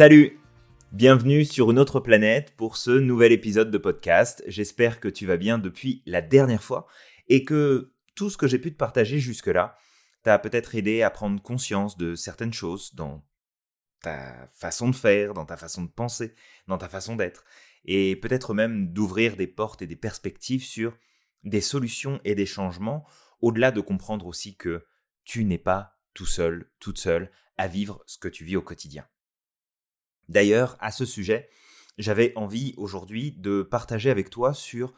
Salut Bienvenue sur une autre planète pour ce nouvel épisode de podcast. J'espère que tu vas bien depuis la dernière fois et que tout ce que j'ai pu te partager jusque-là t'a peut-être aidé à prendre conscience de certaines choses dans ta façon de faire, dans ta façon de penser, dans ta façon d'être, et peut-être même d'ouvrir des portes et des perspectives sur des solutions et des changements, au-delà de comprendre aussi que tu n'es pas tout seul, toute seule, à vivre ce que tu vis au quotidien. D'ailleurs, à ce sujet, j'avais envie aujourd'hui de partager avec toi sur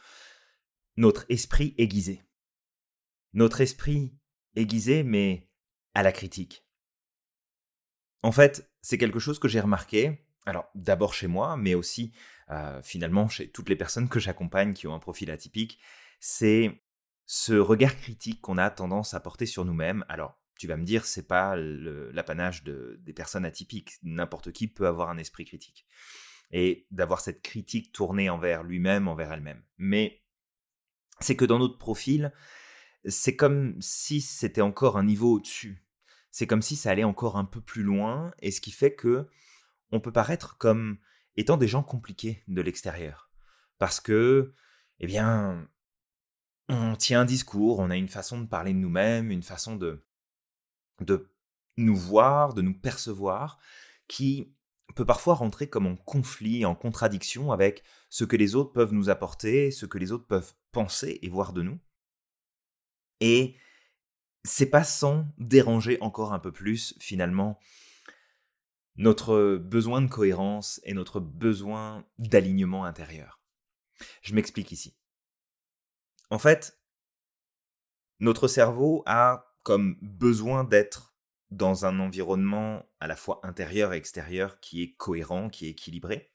notre esprit aiguisé. Notre esprit aiguisé, mais à la critique. En fait, c'est quelque chose que j'ai remarqué, alors d'abord chez moi, mais aussi euh, finalement chez toutes les personnes que j'accompagne qui ont un profil atypique, c'est ce regard critique qu'on a tendance à porter sur nous-mêmes. Alors, tu vas me dire, c'est pas l'apanage de, des personnes atypiques. N'importe qui peut avoir un esprit critique. Et d'avoir cette critique tournée envers lui-même, envers elle-même. Mais c'est que dans notre profil, c'est comme si c'était encore un niveau au-dessus. C'est comme si ça allait encore un peu plus loin, et ce qui fait que on peut paraître comme étant des gens compliqués de l'extérieur. Parce que, eh bien, on tient un discours, on a une façon de parler de nous-mêmes, une façon de, de nous voir, de nous percevoir, qui peut parfois rentrer comme en conflit, en contradiction avec ce que les autres peuvent nous apporter, ce que les autres peuvent penser et voir de nous. Et c'est pas sans déranger encore un peu plus, finalement, notre besoin de cohérence et notre besoin d'alignement intérieur. Je m'explique ici. En fait, notre cerveau a comme besoin d'être dans un environnement à la fois intérieur et extérieur qui est cohérent, qui est équilibré.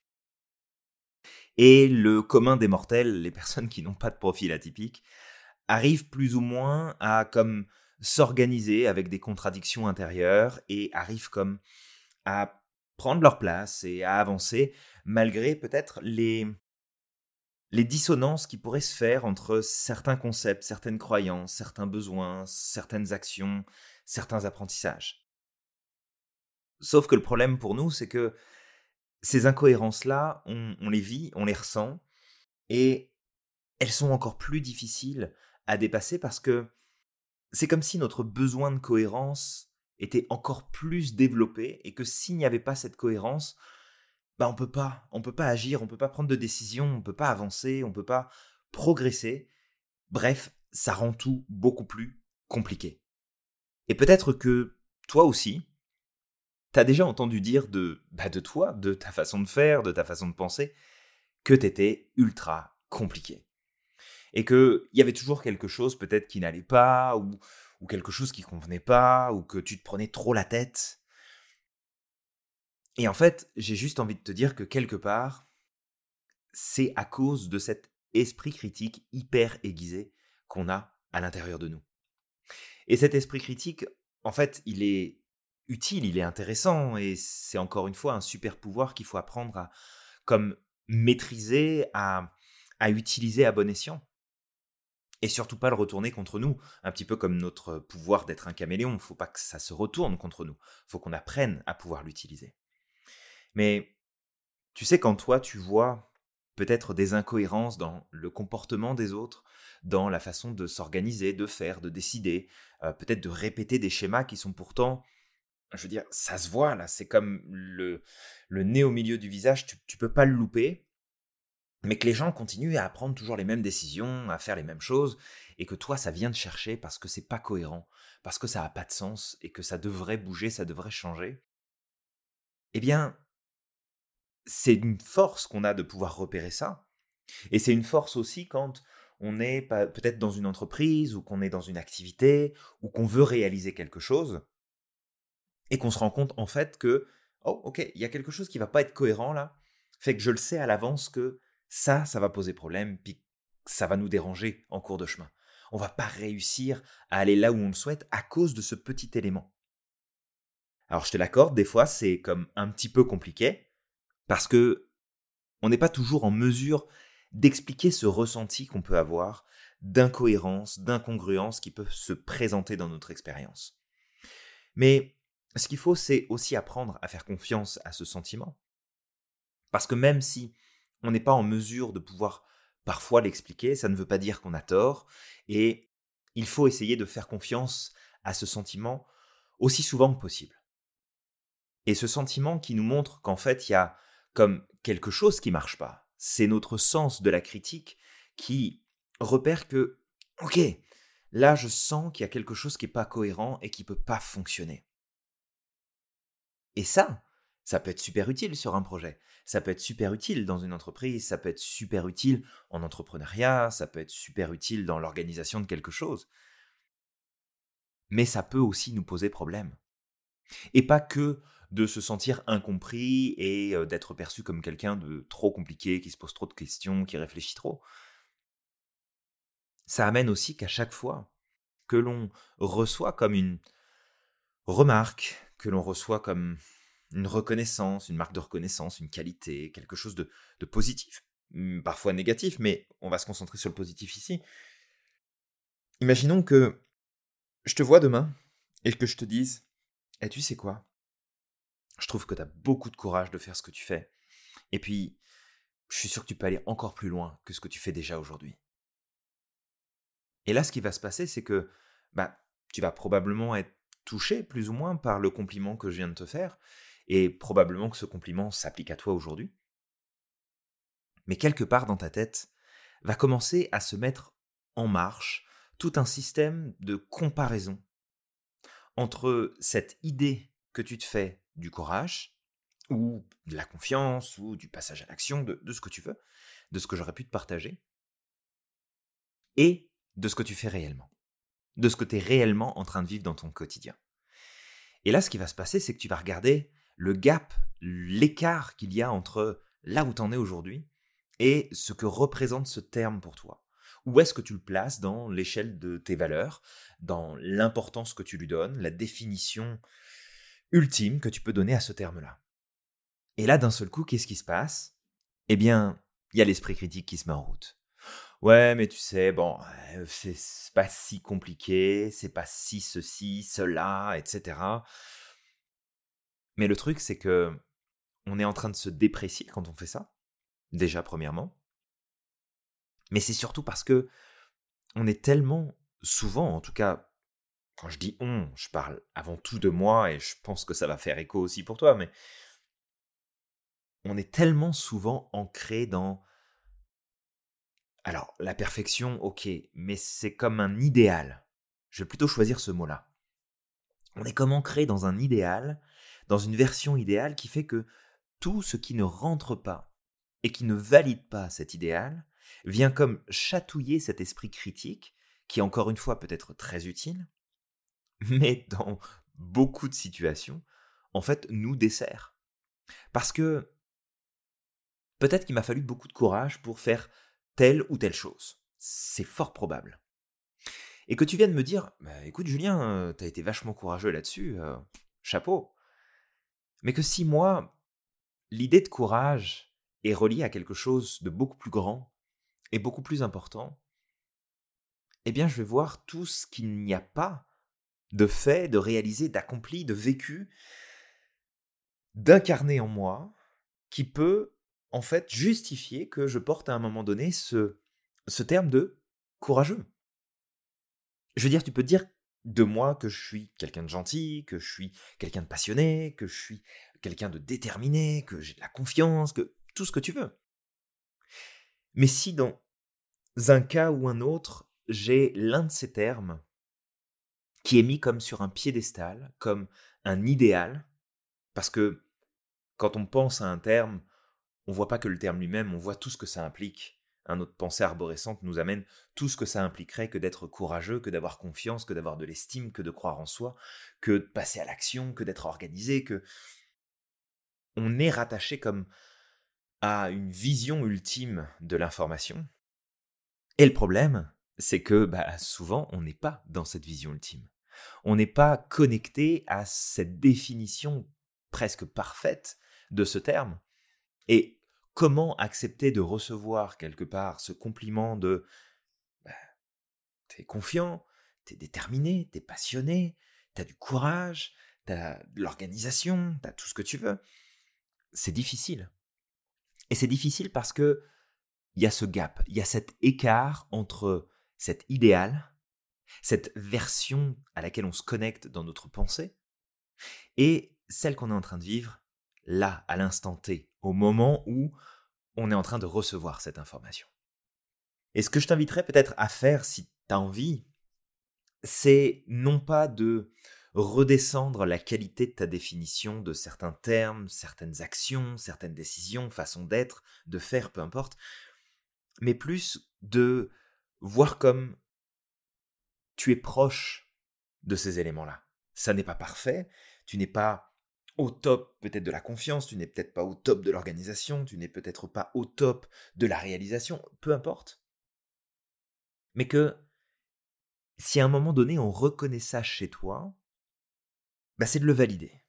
Et le commun des mortels, les personnes qui n'ont pas de profil atypique, arrivent plus ou moins à comme s'organiser avec des contradictions intérieures et arrivent comme à prendre leur place et à avancer malgré peut-être les les dissonances qui pourraient se faire entre certains concepts, certaines croyances, certains besoins, certaines actions, certains apprentissages. Sauf que le problème pour nous, c'est que ces incohérences-là, on, les vit, on les ressent, et elles sont encore plus difficiles à dépasser parce que c'est comme si notre besoin de cohérence était encore plus développé et que s'il n'y avait pas cette cohérence, bah on peut pas, on peut pas agir, on peut pas prendre de décision, on peut pas avancer, on peut pas progresser. Bref, ça rend tout beaucoup plus compliqué. Et peut-être que toi aussi, t'as déjà entendu dire de, bah de toi, de ta façon de faire, de ta façon de penser, que t'étais ultra compliqué. Et qu'il y avait toujours quelque chose peut-être qui n'allait pas, ou, ou quelque chose qui convenait pas, ou que tu te prenais trop la tête. Et en fait, j'ai juste envie de te dire que quelque part, c'est à cause de cet esprit critique hyper aiguisé qu'on a à l'intérieur de nous. Et cet esprit critique, en fait, il est utile, il est intéressant, et c'est encore une fois un super pouvoir qu'il faut apprendre à comme maîtriser, à, à utiliser à bon escient. Et surtout pas le retourner contre nous, un petit peu comme notre pouvoir d'être un caméléon, faut pas que ça se retourne contre nous, faut qu'on apprenne à pouvoir l'utiliser. Mais tu sais, quand toi, tu vois peut-être des incohérences dans le comportement des autres, dans la façon de s'organiser, de faire, de décider, euh, peut-être de répéter des schémas qui sont pourtant, je veux dire, ça se voit là, c'est comme le, le nez au milieu du visage, tu, tu peux pas le louper, mais que les gens continuent à prendre toujours les mêmes décisions, à faire les mêmes choses, et que toi, ça vient de chercher parce que c'est pas cohérent, parce que ça n'a pas de sens, et que ça devrait bouger, ça devrait changer. Eh bien, c'est une force qu'on a de pouvoir repérer ça. Et c'est une force aussi quand on est peut-être dans une entreprise ou qu'on est dans une activité ou qu'on veut réaliser quelque chose et qu'on se rend compte en fait que oh ok il y a quelque chose qui va pas être cohérent là. Fait que je le sais à l'avance que ça ça va poser problème puis ça va nous déranger en cours de chemin. On va pas réussir à aller là où on le souhaite à cause de ce petit élément. Alors je te l'accorde des fois c'est comme un petit peu compliqué parce que on n'est pas toujours en mesure d'expliquer ce ressenti qu'on peut avoir d'incohérence, d'incongruence qui peuvent se présenter dans notre expérience. Mais ce qu'il faut, c'est aussi apprendre à faire confiance à ce sentiment. Parce que même si on n'est pas en mesure de pouvoir parfois l'expliquer, ça ne veut pas dire qu'on a tort, et il faut essayer de faire confiance à ce sentiment aussi souvent que possible. Et ce sentiment qui nous montre qu'en fait, il y a comme quelque chose qui marche pas. C'est notre sens de la critique qui repère que, ok, là je sens qu'il y a quelque chose qui n'est pas cohérent et qui peut pas fonctionner. Et ça, ça peut être super utile sur un projet. Ça peut être super utile dans une entreprise, ça peut être super utile en entrepreneuriat, ça peut être super utile dans l'organisation de quelque chose. Mais ça peut aussi nous poser problème. Et pas que de se sentir incompris et euh, d'être perçu comme quelqu'un de trop compliqué, qui se pose trop de questions, qui réfléchit trop. Ça amène aussi qu'à chaque fois que l'on reçoit comme une remarque, que l'on reçoit comme une reconnaissance, une marque de reconnaissance, une qualité, quelque chose de, positif, hmm, parfois négatif, mais on va se concentrer sur le positif ici. Imaginons que je te vois demain et que je te dise, et tu sais quoi? Je trouve que tu as beaucoup de courage de faire ce que tu fais. Et puis, je suis sûr que tu peux aller encore plus loin que ce que tu fais déjà aujourd'hui. Et là, ce qui va se passer, c'est que bah, tu vas probablement être touché plus ou moins par le compliment que je viens de te faire, et probablement que ce compliment s'applique à toi aujourd'hui. Mais quelque part dans ta tête, va commencer à se mettre en marche tout un système de comparaison entre cette idée que tu te fais du courage, ou de la confiance, ou du passage à l'action, de, ce que tu veux, de ce que j'aurais pu te partager, et de ce que tu fais réellement, de ce que tu es réellement en train de vivre dans ton quotidien. Et là, ce qui va se passer, c'est que tu vas regarder le gap, l'écart qu'il y a entre là où tu en es aujourd'hui et ce que représente ce terme pour toi. Où est-ce que tu le places dans l'échelle de tes valeurs, dans l'importance que tu lui donnes, la définition ultime que tu peux donner à ce terme-là. Et là, d'un seul coup, qu'est-ce qui se passe? Eh bien, il y a l'esprit critique qui se met en route. Ouais, mais tu sais, bon, c'est pas si compliqué, c'est pas si ceci, cela, etc. Mais le truc, c'est que on est en train de se déprécier quand on fait ça. Déjà, premièrement. Mais c'est surtout parce que on est tellement souvent, en tout cas, quand je dis on, je parle avant tout de moi et je pense que ça va faire écho aussi pour toi, mais on est tellement souvent ancré dans. Alors, la perfection, ok, mais c'est comme un idéal. Je vais plutôt choisir ce mot-là. On est comme ancré dans un idéal dans une version idéale qui fait que tout ce qui ne rentre pas et qui ne valide pas cet idéal vient comme chatouiller cet esprit critique qui, encore une fois, peut être très utile, mais dans beaucoup de situations, en fait, nous dessert. Parce que peut-être qu'il m'a fallu beaucoup de courage pour faire telle ou telle chose. C'est fort probable. Et que tu viennes me dire, bah, écoute Julien, euh, t'as été vachement courageux là-dessus, euh, chapeau. Mais que si moi, l'idée de courage est reliée à quelque chose de beaucoup plus grand et beaucoup plus important, eh bien je vais voir tout ce qu'il n'y a pas de fait, de réalisé, d'accompli, de vécu, d'incarner en moi, qui peut en fait justifier que je porte à un moment donné ce, ce terme de courageux. Je veux dire, tu peux dire de moi que je suis quelqu'un de gentil, que je suis quelqu'un de passionné, que je suis quelqu'un de déterminé, que j'ai de la confiance, que tout ce que tu veux. Mais si dans un cas ou un autre, j'ai l'un de ces termes qui est mis comme sur un piédestal, comme un idéal, parce que quand on pense à un terme, on voit pas que le terme lui-même, on voit tout ce que ça implique un autre pensée arborescente nous amène tout ce que ça impliquerait que d'être courageux, que d'avoir confiance, que d'avoir de l'estime, que de croire en soi, que de passer à l'action, que d'être organisé, que on est rattaché comme à une vision ultime de l'information. Et le problème, c'est que bah, souvent on n'est pas dans cette vision ultime. On n'est pas connecté à cette définition presque parfaite de ce terme. Et comment accepter de recevoir quelque part ce compliment de bah, t'es confiant, t'es déterminé, t'es passionné, t'as du courage, t'as l'organisation, t'as tout ce que tu veux? C'est difficile. Et c'est difficile parce que il y a ce gap, il y a cet écart entre cet idéal, cette version à laquelle on se connecte dans notre pensée, et celle qu'on est en train de vivre là, à l'instant T, au moment où on est en train de recevoir cette information. Et ce que je t'inviterais peut-être à faire si tu as envie, c'est non pas de redescendre la qualité de ta définition de certains termes, certaines actions, certaines décisions, façons d'être, de faire, peu importe, mais plus de voir comme tu es proche de ces éléments-là. Ça n'est pas parfait, tu n'es pas au top peut-être de la confiance, tu n'es peut-être pas au top de l'organisation, tu n'es peut-être pas au top de la réalisation, peu importe. Mais que si à un moment donné on reconnaît ça chez toi, bah c'est de le valider.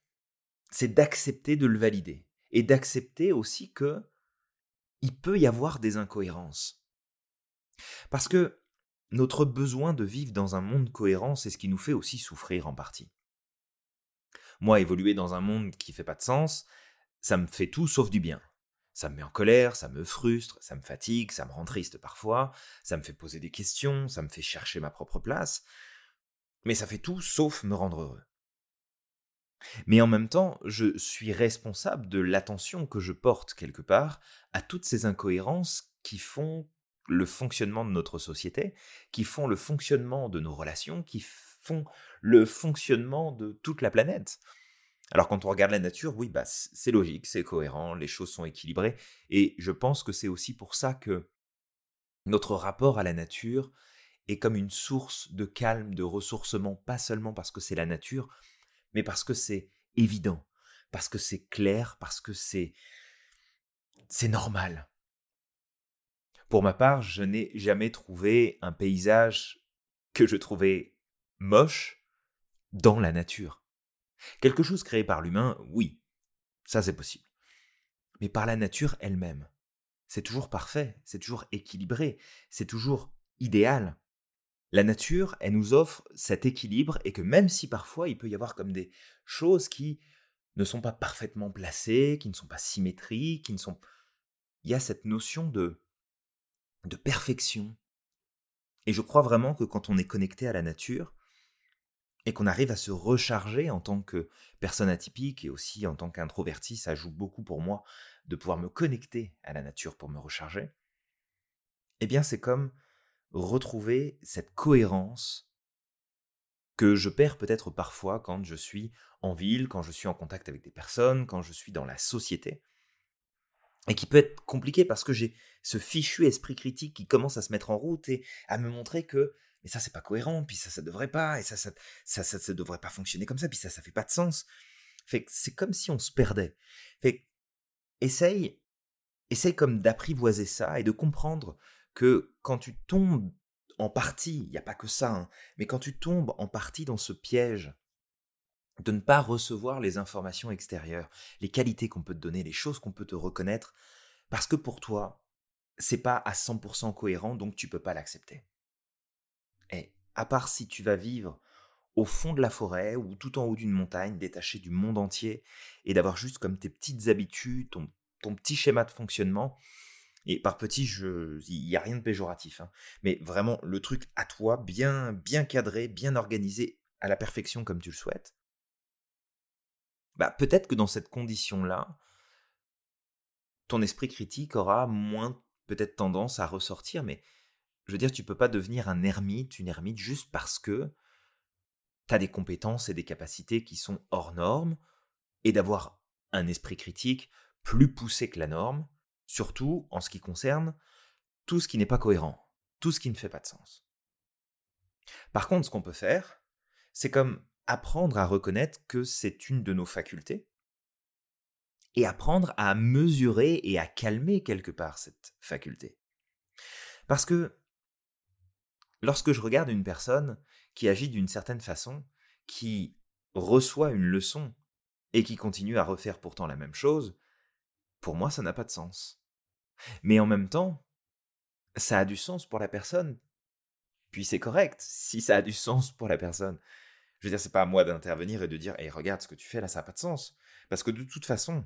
C'est d'accepter de le valider. Et d'accepter aussi que il peut y avoir des incohérences. Parce que notre besoin de vivre dans un monde cohérent, c'est ce qui nous fait aussi souffrir en partie. Moi, évoluer dans un monde qui fait pas de sens, ça me fait tout sauf du bien. Ça me met en colère, ça me frustre, ça me fatigue, ça me rend triste parfois, ça me fait poser des questions, ça me fait chercher ma propre place, mais ça fait tout sauf me rendre heureux. Mais en même temps, je suis responsable de l'attention que je porte quelque part à toutes ces incohérences qui font le fonctionnement de notre société, qui font le fonctionnement de nos relations, qui font le fonctionnement de toute la planète. Alors quand on regarde la nature, oui, bah, c'est logique, c'est cohérent, les choses sont équilibrées, et je pense que c'est aussi pour ça que notre rapport à la nature est comme une source de calme, de ressourcement, pas seulement parce que c'est la nature, mais parce que c'est évident, parce que c'est clair, parce que c'est c'est normal. Pour ma part, je n'ai jamais trouvé un paysage que je trouvais moche dans la nature. Quelque chose créé par l'humain, oui, ça c'est possible. Mais par la nature elle-même. C'est toujours parfait, c'est toujours équilibré, c'est toujours idéal. La nature, elle nous offre cet équilibre et que même si parfois il peut y avoir comme des choses qui ne sont pas parfaitement placées, qui ne sont pas symétriques, qui ne sont... Il y a cette notion de, de perfection. Et je crois vraiment que quand on est connecté à la nature, et qu'on arrive à se recharger en tant que personne atypique et aussi en tant qu'introverti, ça joue beaucoup pour moi de pouvoir me connecter à la nature pour me recharger, eh bien c'est comme retrouver cette cohérence que je perds peut-être parfois quand je suis en ville, quand je suis en contact avec des personnes, quand je suis dans la société, et qui peut être compliqué parce que j'ai ce fichu esprit critique qui commence à se mettre en route et à me montrer que mais ça c'est pas cohérent, puis ça ça devrait pas, et ça ça ça ça, devrait pas fonctionner comme ça, puis ça ça fait pas de sens. Fait c'est comme si on se perdait. Fait essaye essaye comme d'apprivoiser ça et de comprendre que quand tu tombes en partie, il n'y a pas que ça, hein, mais quand tu tombes en partie dans ce piège de ne pas recevoir les informations extérieures, les qualités qu'on peut te donner, les choses qu'on peut te reconnaître, parce que pour toi, c'est pas à 100% cohérent, donc tu peux pas l'accepter à part si tu vas vivre au fond de la forêt ou tout en haut d'une montagne, détaché du monde entier, et d'avoir juste comme tes petites habitudes, ton, ton petit schéma de fonctionnement. Et par petit, il n'y a rien de péjoratif, hein. mais vraiment le truc à toi, bien, bien cadré, bien organisé, à la perfection comme tu le souhaites. Bah, peut-être que dans cette condition-là, ton esprit critique aura moins peut-être tendance à ressortir, mais je veux dire, tu peux pas devenir un ermite, une ermite juste parce que tu as des compétences et des capacités qui sont hors normes et d'avoir un esprit critique plus poussé que la norme, surtout en ce qui concerne tout ce qui n'est pas cohérent, tout ce qui ne fait pas de sens. Par contre, ce qu'on peut faire, c'est comme apprendre à reconnaître que c'est une de nos facultés et apprendre à mesurer et à calmer quelque part cette faculté. Parce que lorsque je regarde une personne qui agit d'une certaine façon, qui reçoit une leçon et qui continue à refaire pourtant la même chose, pour moi ça n'a pas de sens. Mais en même temps, ça a du sens pour la personne. Puis c'est correct si ça a du sens pour la personne. Je veux dire, c'est pas à moi d'intervenir et de dire, hey, regarde ce que tu fais là, ça n'a pas de sens. Parce que de toute façon,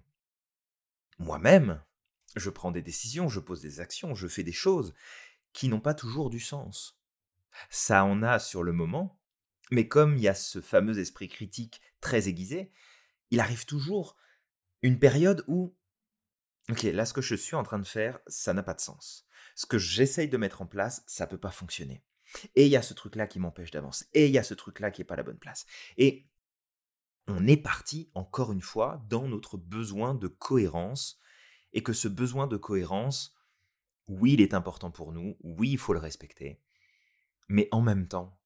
moi-même, je prends des décisions, je pose des actions, je fais des choses qui n'ont pas toujours du sens. Ça en a sur le moment, mais comme il y a ce fameux esprit critique très aiguisé, il arrive toujours une période où, ok, là ce que je suis en train de faire, ça n'a pas de sens. Ce que j'essaye de mettre en place, ça ne peut pas fonctionner. Et il y a ce truc-là qui m'empêche d'avancer. Et il y a ce truc-là qui n'est pas la bonne place. Et on est parti, encore une fois, dans notre besoin de cohérence. Et que ce besoin de cohérence, oui, il est important pour nous. Oui, il faut le respecter. Mais en même temps,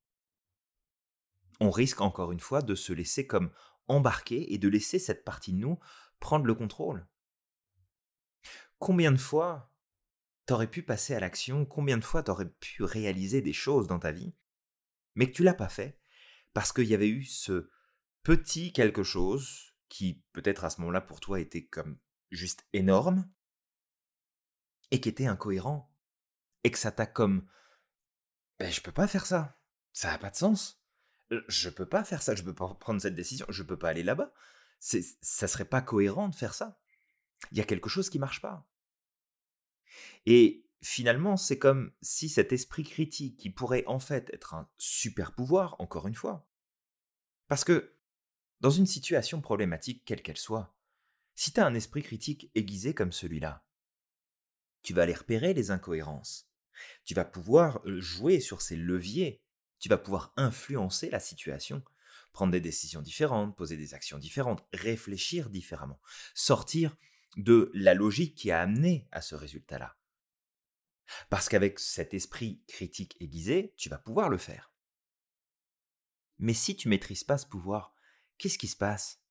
on risque encore une fois de se laisser comme embarquer et de laisser cette partie de nous prendre le contrôle. Combien de fois t'aurais pu passer à l'action, combien de fois t'aurais pu réaliser des choses dans ta vie, mais que tu l'as pas fait parce qu'il y avait eu ce petit quelque chose qui peut-être à ce moment-là pour toi était comme juste énorme et qui était incohérent et que ça t'a comme ben, je peux pas faire ça, ça n'a pas de sens. Euh, je peux pas faire ça, je peux pas prendre cette décision, je peux pas aller là-bas. Ça serait pas cohérent de faire ça. Il y a quelque chose qui marche pas. Et finalement, c'est comme si cet esprit critique, qui pourrait en fait être un super pouvoir, encore une fois, parce que dans une situation problématique, quelle qu'elle soit, si tu as un esprit critique aiguisé comme celui-là, tu vas aller repérer les incohérences. Tu vas pouvoir jouer sur ces leviers tu vas pouvoir influencer la situation, prendre des décisions différentes, poser des actions différentes, réfléchir différemment, sortir de la logique qui a amené à ce résultat-là. Parce qu'avec cet esprit critique aiguisé, tu vas pouvoir le faire. Mais si tu maîtrises pas ce pouvoir, qu'est-ce qui se passe?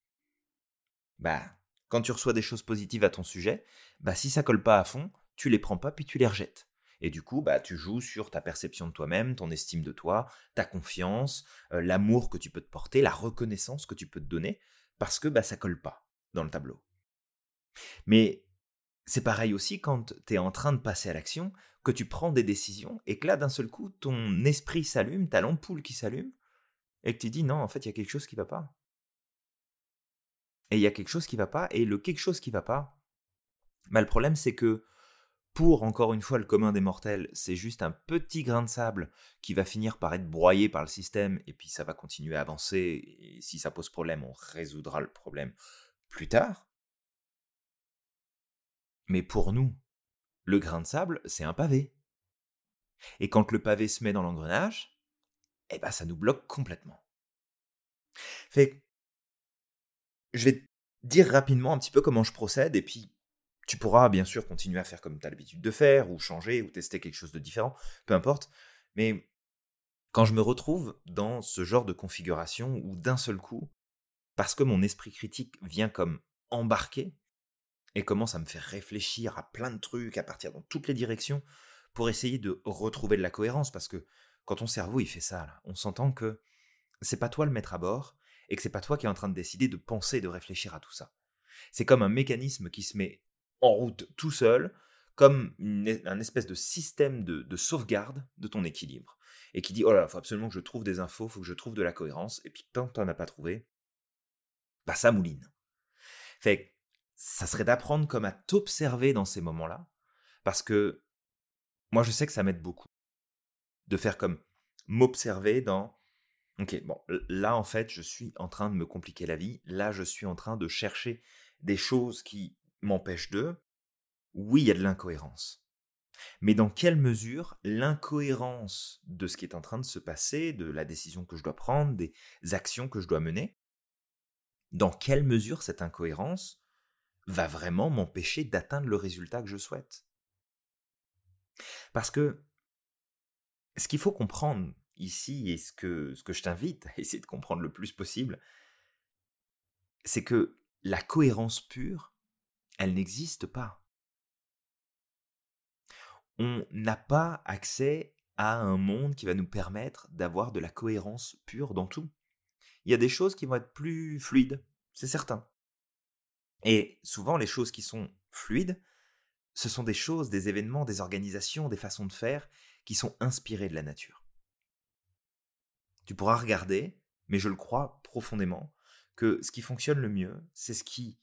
Bah, quand tu reçois des choses positives à ton sujet, bah si ça colle pas à fond, tu les prends pas puis tu les rejettes. Et du coup, bah, tu joues sur ta perception de toi-même, ton estime de toi, ta confiance, euh, l'amour que tu peux te porter, la reconnaissance que tu peux te donner, parce que bah, ça colle pas dans le tableau. Mais c'est pareil aussi quand tu es en train de passer à l'action, que tu prends des décisions, et que là, d'un seul coup, ton esprit s'allume, ta l'ampoule qui s'allume, et que tu dis non, en fait, il y a quelque chose qui va pas. Et il y a quelque chose qui va pas, et le quelque chose qui va pas, bah, le problème c'est que pour encore une fois le commun des mortels, c'est juste un petit grain de sable qui va finir par être broyé par le système et puis ça va continuer à avancer et si ça pose problème, on résoudra le problème plus tard. Mais pour nous, le grain de sable, c'est un pavé. Et quand le pavé se met dans l'engrenage, eh ben ça nous bloque complètement. Je vais dire rapidement un petit peu comment je procède et puis tu pourras bien sûr continuer à faire comme tu as l'habitude de faire, ou changer, ou tester quelque chose de différent, peu importe. Mais quand je me retrouve dans ce genre de configuration où d'un seul coup, parce que mon esprit critique vient comme embarquer et commence à me faire réfléchir à plein de trucs, à partir dans toutes les directions, pour essayer de retrouver de la cohérence, parce que quand ton cerveau il fait ça, on s'entend que c'est pas toi le maître à bord, et que c'est pas toi qui es en train de décider de penser, de réfléchir à tout ça. C'est comme un mécanisme qui se met en route tout seul, comme un espèce de système de, sauvegarde de ton équilibre. Et qui dit, oh là, il faut absolument que je trouve des infos, faut que je trouve de la cohérence, et puis tant n'en as pas trouvé, bah ça mouline. Fait ça serait d'apprendre comme à t'observer dans ces moments-là, parce que moi je sais que ça m'aide beaucoup. De faire comme m'observer dans Ok, bon, là en fait, je suis en train de me compliquer la vie. Là, je suis en train de chercher des choses qui m'empêche de, oui, il y a de l'incohérence. Mais dans quelle mesure l'incohérence de ce qui est en train de se passer, de la décision que je dois prendre, des actions que je dois mener, dans quelle mesure cette incohérence va vraiment m'empêcher d'atteindre le résultat que je souhaite Parce que ce qu'il faut comprendre ici, et ce que, ce que je t'invite à essayer de comprendre le plus possible, c'est que la cohérence pure, elle n'existe pas. On n'a pas accès à un monde qui va nous permettre d'avoir de la cohérence pure dans tout. Il y a des choses qui vont être plus fluides, c'est certain. Et souvent, les choses qui sont fluides, ce sont des choses, des événements, des organisations, des façons de faire qui sont inspirées de la nature. Tu pourras regarder mais je le crois profondément, que ce qui fonctionne le mieux, c'est ce qui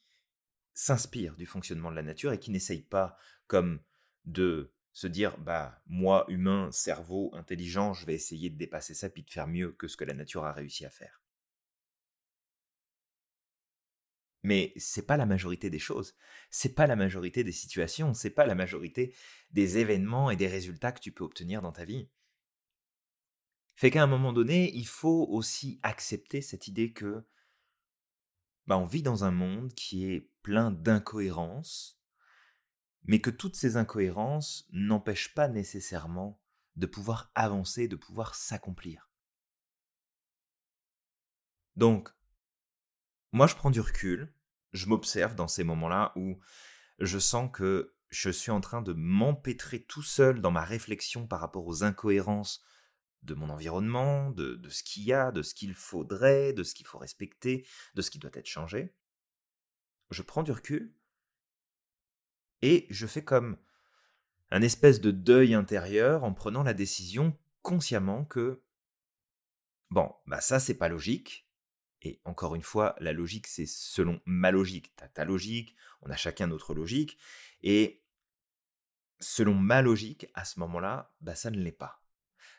s'inspire du fonctionnement de la nature et qui n'essaye pas comme de se dire bah moi humain cerveau intelligent je vais essayer de dépasser ça puis de faire mieux que ce que la nature a réussi à faire mais c'est pas la majorité des choses. C'est pas la majorité des situations. C'est pas la majorité des événements et des résultats que tu peux obtenir dans ta vie. Fait qu'à un moment donné il faut aussi accepter cette idée que bah, on vit dans un monde qui est plein d'incohérences, mais que toutes ces incohérences n'empêchent pas nécessairement de pouvoir avancer, de pouvoir s'accomplir. Donc, moi je prends du recul, je m'observe dans ces moments-là où je sens que je suis en train de m'empêtrer tout seul dans ma réflexion par rapport aux incohérences de mon environnement, de, ce qu'il y a, de ce qu'il faudrait, de ce qu'il faut respecter, de ce qui doit être changé. Je prends du recul et je fais comme un espèce de deuil intérieur en prenant la décision consciemment que bon, bah ça c'est pas logique. Et encore une fois, la logique c'est selon ma logique. Ta logique, on a chacun notre logique. Et selon ma logique, à ce moment-là, bah ça ne l'est pas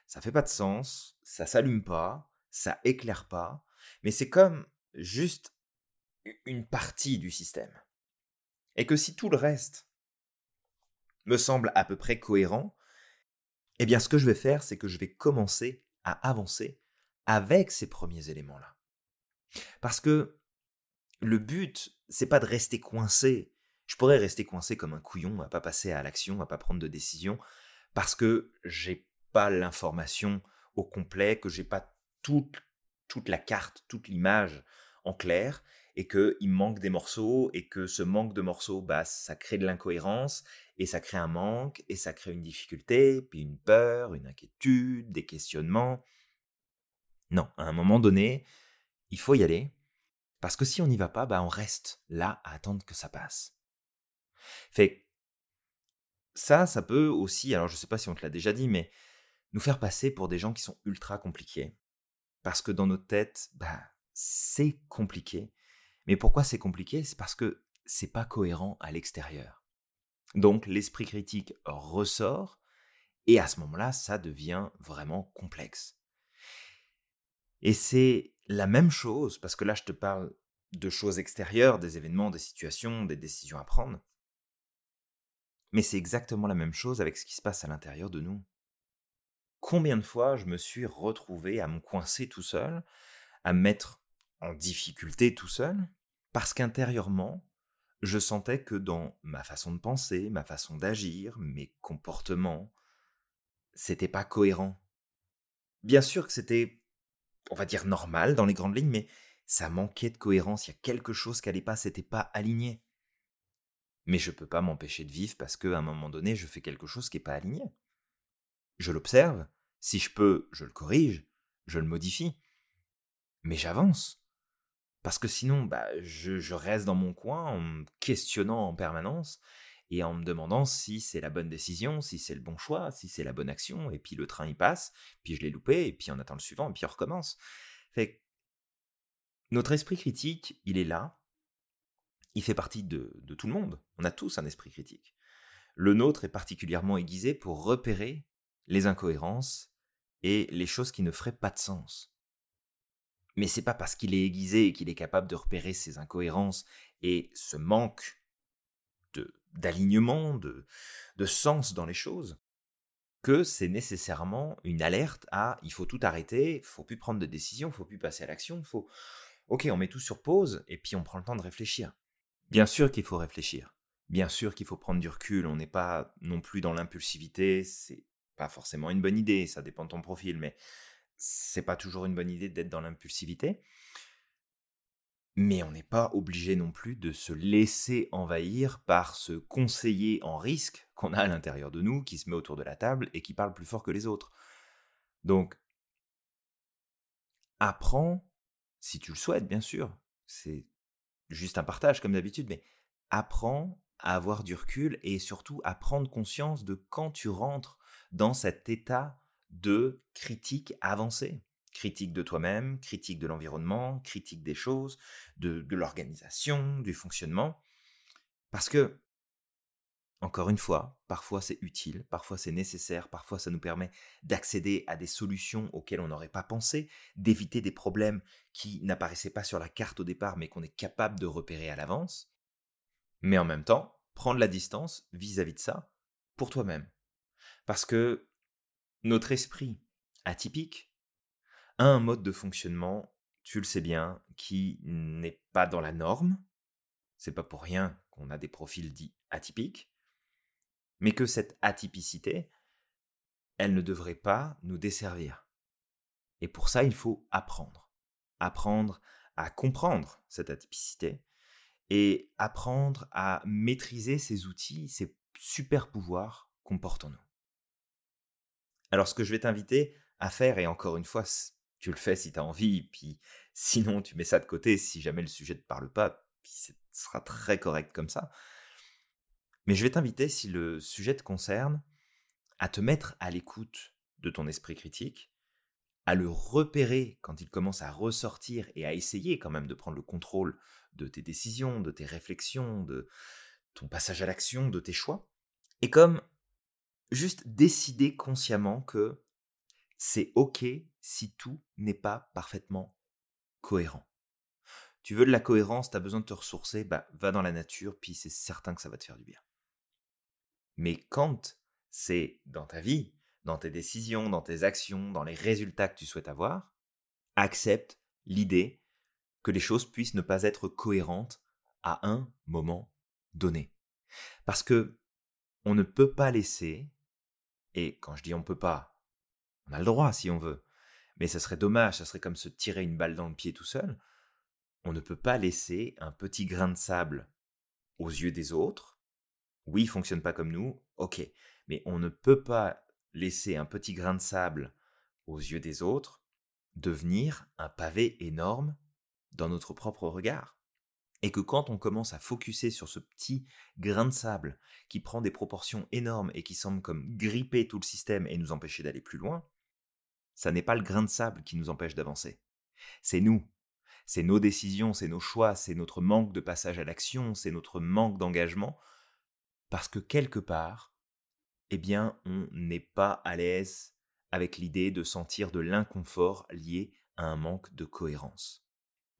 ça fait pas de sens, ça s'allume pas, ça éclaire pas, mais c'est comme juste une partie du système. Et que si tout le reste me semble à peu près cohérent, eh bien ce que je vais faire, c'est que je vais commencer à avancer avec ces premiers éléments-là. Parce que le but, c'est pas de rester coincé. Je pourrais rester coincé comme un couillon, à pas passer à l'action, à pas prendre de décision, parce que j'ai pas l'information au complet, que j'ai pas toute, toute la carte, toute l'image en clair, et qu'il manque des morceaux, et que ce manque de morceaux, bah, ça crée de l'incohérence, et ça crée un manque, et ça crée une difficulté, puis une peur, une inquiétude, des questionnements. Non, à un moment donné, il faut y aller, parce que si on n'y va pas, bah, on reste là à attendre que ça passe. Fait ça, ça peut aussi, alors je sais pas si on te l'a déjà dit, mais nous faire passer pour des gens qui sont ultra compliqués. Parce que dans notre tête, bah, c'est compliqué. Mais pourquoi c'est compliqué? C'est parce que c'est pas cohérent à l'extérieur. Donc l'esprit critique ressort et à ce moment-là, ça devient vraiment complexe. Et c'est la même chose, parce que là je te parle de choses extérieures, des événements, des situations, des décisions à prendre. Mais c'est exactement la même chose avec ce qui se passe à l'intérieur de nous combien de fois je me suis retrouvé à me coincer tout seul, à me mettre en difficulté tout seul, parce qu'intérieurement, je sentais que dans ma façon de penser, ma façon d'agir, mes comportements, c'était pas cohérent. Bien sûr que c'était, on va dire, normal dans les grandes lignes, mais ça manquait de cohérence, il y a quelque chose qui allait pas, c'était pas aligné. Mais je peux pas m'empêcher de vivre parce qu'à un moment donné, je fais quelque chose qui n'est pas aligné. Je l'observe, si je peux, je le corrige, je le modifie. Mais j'avance. Parce que sinon, bah, je, reste dans mon coin en me questionnant en permanence et en me demandant si c'est la bonne décision, si c'est le bon choix, si c'est la bonne action, et puis le train y passe, puis je l'ai loupé, et puis on attend le suivant, et puis on recommence. Notre esprit critique, il est là, il fait partie de, tout le monde, on a tous un esprit critique. Le nôtre est particulièrement aiguisé pour repérer les incohérences et les choses qui ne feraient pas de sens. Mais c'est pas parce qu'il est aiguisé qu'il est capable de repérer ces incohérences et ce manque d'alignement, de, de sens dans les choses, que c'est nécessairement une alerte à il faut tout arrêter, il faut plus prendre de décision, il faut plus passer à l'action, faut OK, on met tout sur pause et puis on prend le temps de réfléchir. Bien sûr qu'il faut réfléchir. Bien sûr qu'il faut prendre du recul, on n'est pas non plus dans l'impulsivité, c'est pas forcément une bonne idée, ça dépend de ton profil, mais c'est pas toujours une bonne idée d'être dans l'impulsivité. Mais on n'est pas obligé non plus de se laisser envahir par ce conseiller en risque qu'on a à l'intérieur de nous, qui se met autour de la table et qui parle plus fort que les autres. Donc, apprends, si tu le souhaites, bien sûr, c'est juste un partage comme d'habitude, mais apprends à avoir du recul et surtout à prendre conscience de quand tu rentres dans cet état de critique avancée. Critique de toi-même, critique de l'environnement, critique des choses, de, l'organisation, du fonctionnement. Parce que, encore une fois, parfois c'est utile, parfois c'est nécessaire, parfois ça nous permet d'accéder à des solutions auxquelles on n'aurait pas pensé, d'éviter des problèmes qui n'apparaissaient pas sur la carte au départ mais qu'on est capable de repérer à l'avance. Mais en même temps, prendre la distance vis-à-vis de ça pour toi-même. Parce que notre esprit atypique un mode de fonctionnement, tu le sais bien, qui n'est pas dans la norme. C'est pas pour rien qu'on a des profils dits atypiques. Mais que cette atypicité, elle ne devrait pas nous desservir. Et pour ça, il faut apprendre. Apprendre à comprendre cette atypicité et apprendre à maîtriser ces outils, ces super pouvoirs qu'on porte en nous. Alors ce que je vais t'inviter à faire, et encore une fois, tu le fais si tu as envie, puis sinon tu mets ça de côté si jamais le sujet ne te parle pas, puis ce sera très correct comme ça. Mais je vais t'inviter, si le sujet te concerne, à te mettre à l'écoute de ton esprit critique, à le repérer quand il commence à ressortir et à essayer quand même de prendre le contrôle de tes décisions, de tes réflexions, de ton passage à l'action, de tes choix. Et comme juste décider consciemment que c'est OK si tout n'est pas parfaitement cohérent. Tu veux de la cohérence, tu as besoin de te ressourcer, bah va dans la nature, puis c'est certain que ça va te faire du bien. Mais quand c'est dans ta vie, dans tes décisions, dans tes actions, dans les résultats que tu souhaites avoir, accepte l'idée que les choses puissent ne pas être cohérentes à un moment donné. Parce que on ne peut pas laisser, et quand je dis on peut pas, on a le droit si on veut, mais ça serait dommage, ça serait comme se tirer une balle dans le pied tout seul, on ne peut pas laisser un petit grain de sable aux yeux des autres. Oui, il fonctionne pas comme nous, ok, mais on ne peut pas laisser un petit grain de sable aux yeux des autres devenir un pavé énorme dans notre propre regard. Et que quand on commence à focuser sur ce petit grain de sable qui prend des proportions énormes et qui semble comme gripper tout le système et nous empêcher d'aller plus loin, ça n'est pas le grain de sable qui nous empêche d'avancer. C'est nous. C'est nos décisions, c'est nos choix, c'est notre manque de passage à l'action, c'est notre manque d'engagement. Parce que quelque part, eh bien, on n'est pas à l'aise avec l'idée de sentir de l'inconfort lié à un manque de cohérence.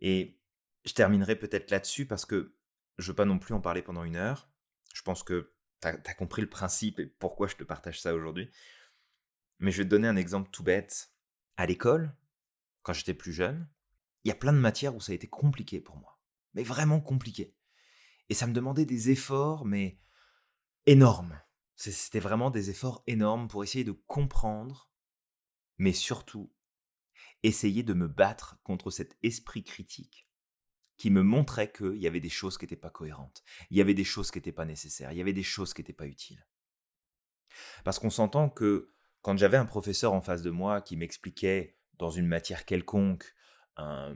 Et je terminerai peut-être là-dessus parce que je veux pas non plus en parler pendant une heure. Je pense que tu as, compris le principe et pourquoi je te partage ça aujourd'hui. Mais je vais te donner un exemple tout bête. À l'école, quand j'étais plus jeune, il y a plein de matières où ça a été compliqué pour moi. Mais vraiment compliqué. Et ça me demandait des efforts, mais énormes. C'était vraiment des efforts énormes pour essayer de comprendre, mais surtout essayer de me battre contre cet esprit critique qui me montrait qu'il y avait des choses qui n'étaient pas cohérentes, il y avait des choses qui n'étaient pas nécessaires, il y avait des choses qui n'étaient pas utiles. Parce qu'on s'entend que quand j'avais un professeur en face de moi qui m'expliquait dans une matière quelconque un,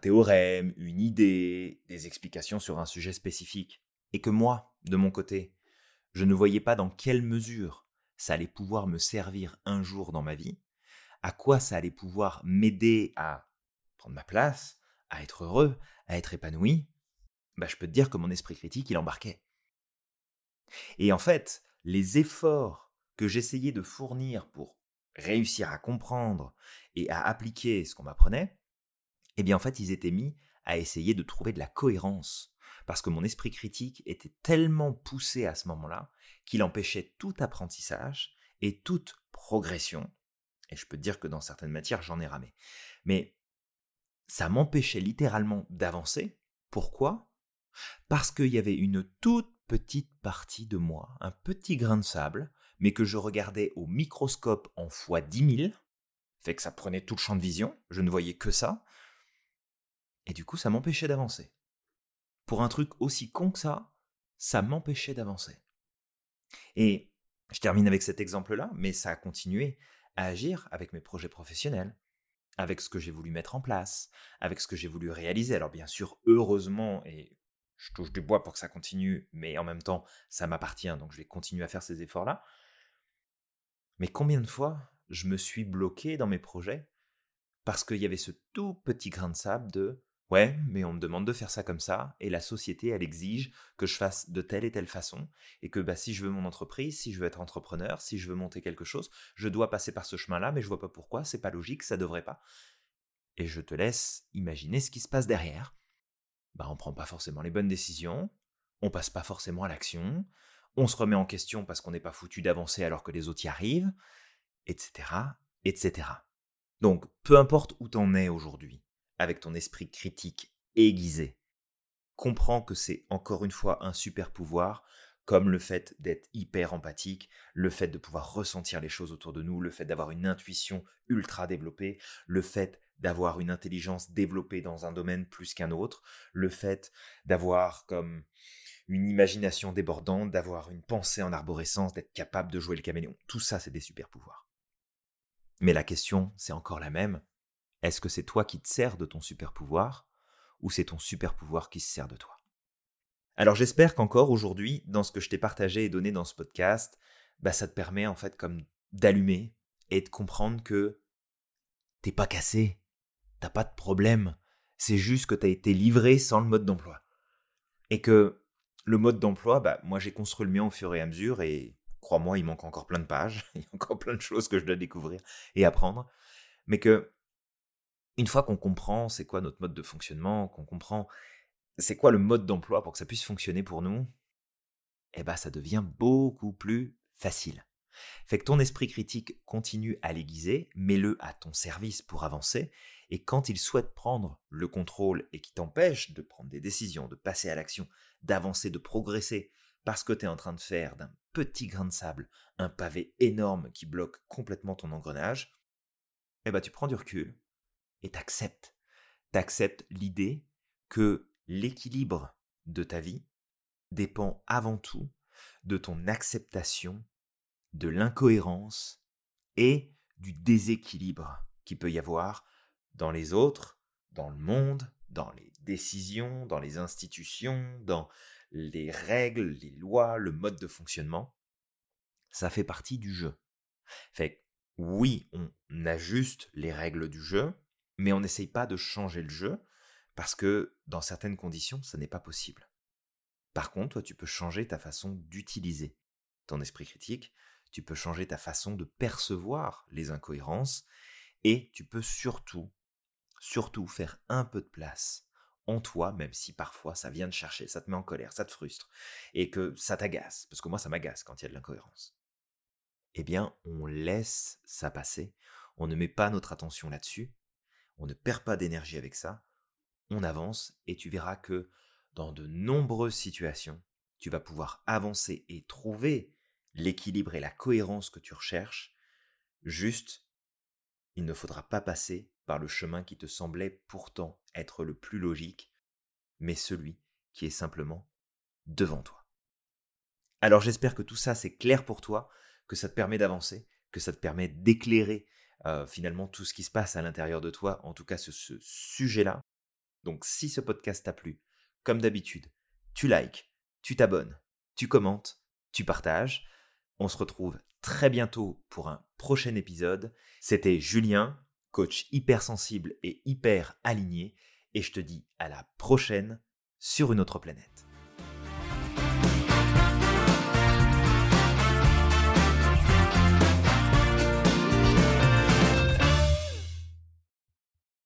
théorème, une idée, des explications sur un sujet spécifique, et que moi, de mon côté, je ne voyais pas dans quelle mesure ça allait pouvoir me servir un jour dans ma vie, à quoi ça allait pouvoir m'aider à prendre ma place, à être heureux, à être épanoui, bah je peux te dire que mon esprit critique, il embarquait. Et en fait, les efforts que j'essayais de fournir pour réussir à comprendre et à appliquer ce qu'on m'apprenait, eh bien en fait, ils étaient mis à essayer de trouver de la cohérence parce que mon esprit critique était tellement poussé à ce moment-là qu'il empêchait tout apprentissage et toute progression. Et je peux te dire que dans certaines matières, j'en ai ramé. Mais ça m'empêchait littéralement d'avancer. Pourquoi? Parce qu'il y avait une toute petite partie de moi, un petit grain de sable, mais que je regardais au microscope en fois dix mille, fait que ça prenait tout le champ de vision, je ne voyais que ça, et du coup ça m'empêchait d'avancer pour un truc aussi con que ça, ça m'empêchait d'avancer. Et je termine avec cet exemple-là, mais ça a continué à agir avec mes projets professionnels, avec ce que j'ai voulu mettre en place, avec ce que j'ai voulu réaliser. Alors bien sûr, heureusement, et je touche du bois pour que ça continue, mais en même temps, ça m'appartient, donc je vais continuer à faire ces efforts-là. Mais combien de fois je me suis bloqué dans mes projets parce qu'il y avait ce tout petit grain de sable de Ouais, mais on me demande de faire ça comme ça, et la société, elle exige que je fasse de telle et telle façon, et que bah, si je veux mon entreprise, si je veux être entrepreneur, si je veux monter quelque chose, je dois passer par ce chemin-là, mais je vois pas pourquoi, c'est pas logique, ça devrait pas. Et je te laisse imaginer ce qui se passe derrière. Bah, on prend pas forcément les bonnes décisions, on passe pas forcément à l'action, on se remet en question parce qu'on n'est pas foutu d'avancer alors que les autres y arrivent, etc., etc. Donc, peu importe où t'en es aujourd'hui, avec ton esprit critique aiguisé. Comprends que c'est encore une fois un super pouvoir, comme le fait d'être hyper empathique, le fait de pouvoir ressentir les choses autour de nous, le fait d'avoir une intuition ultra développée, le fait d'avoir une intelligence développée dans un domaine plus qu'un autre, le fait d'avoir comme une imagination débordante, d'avoir une pensée en arborescence, d'être capable de jouer le caméléon. Tout ça, c'est des super pouvoirs. Mais la question, c'est encore la même. Est-ce que c'est toi qui te sers de ton super pouvoir ou c'est ton super pouvoir qui se sert de toi? Alors j'espère qu'encore aujourd'hui, dans ce que je t'ai partagé et donné dans ce podcast, bah ça te permet en fait comme d'allumer et de comprendre que t'es pas cassé, t'as pas de problème, c'est juste que t'as été livré sans le mode d'emploi. Et que le mode d'emploi, bah moi j'ai construit le mien au fur et à mesure et crois-moi, il manque encore plein de pages, il y a encore plein de choses que je dois découvrir et apprendre, mais que une fois qu'on comprend c'est quoi notre mode de fonctionnement, qu'on comprend c'est quoi le mode d'emploi pour que ça puisse fonctionner pour nous, eh ben ça devient beaucoup plus facile. Fait que ton esprit critique continue à l'aiguiser, mets-le à ton service pour avancer, et quand il souhaite prendre le contrôle et qui t'empêche de prendre des décisions, de passer à l'action, d'avancer, de progresser, parce que tu es en train de faire d'un petit grain de sable un pavé énorme qui bloque complètement ton engrenage, eh ben tu prends du recul, et t'acceptes. T'acceptes l'idée que l'équilibre de ta vie dépend avant tout de ton acceptation de l'incohérence et du déséquilibre qui peut y avoir dans les autres, dans le monde, dans les décisions, dans les institutions, dans les règles, les lois, le mode de fonctionnement. Ça fait partie du jeu. Fait oui, on ajuste les règles du jeu, mais on n'essaye pas de changer le jeu parce que dans certaines conditions, ça n'est pas possible. Par contre, toi, tu peux changer ta façon d'utiliser ton esprit critique, tu peux changer ta façon de percevoir les incohérences, et tu peux surtout, surtout faire un peu de place en toi, même si parfois ça vient de chercher, ça te met en colère, ça te frustre, et que ça t'agace, parce que moi ça m'agace quand il y a de l'incohérence. Eh bien, on laisse ça passer, on ne met pas notre attention là-dessus, on ne perd pas d'énergie avec ça, on avance et tu verras que dans de nombreuses situations, tu vas pouvoir avancer et trouver l'équilibre et la cohérence que tu recherches, juste, il ne faudra pas passer par le chemin qui te semblait pourtant être le plus logique, mais celui qui est simplement devant toi. Alors j'espère que tout ça c'est clair pour toi, que ça te permet d'avancer, que ça te permet d'éclairer euh, finalement tout ce qui se passe à l'intérieur de toi, en tout cas ce, ce sujet-là. Donc si ce podcast t'a plu, comme d'habitude, tu likes, tu t'abonnes, tu commentes, tu partages. On se retrouve très bientôt pour un prochain épisode. C'était Julien, coach hypersensible et hyper aligné, et je te dis à la prochaine sur une autre planète.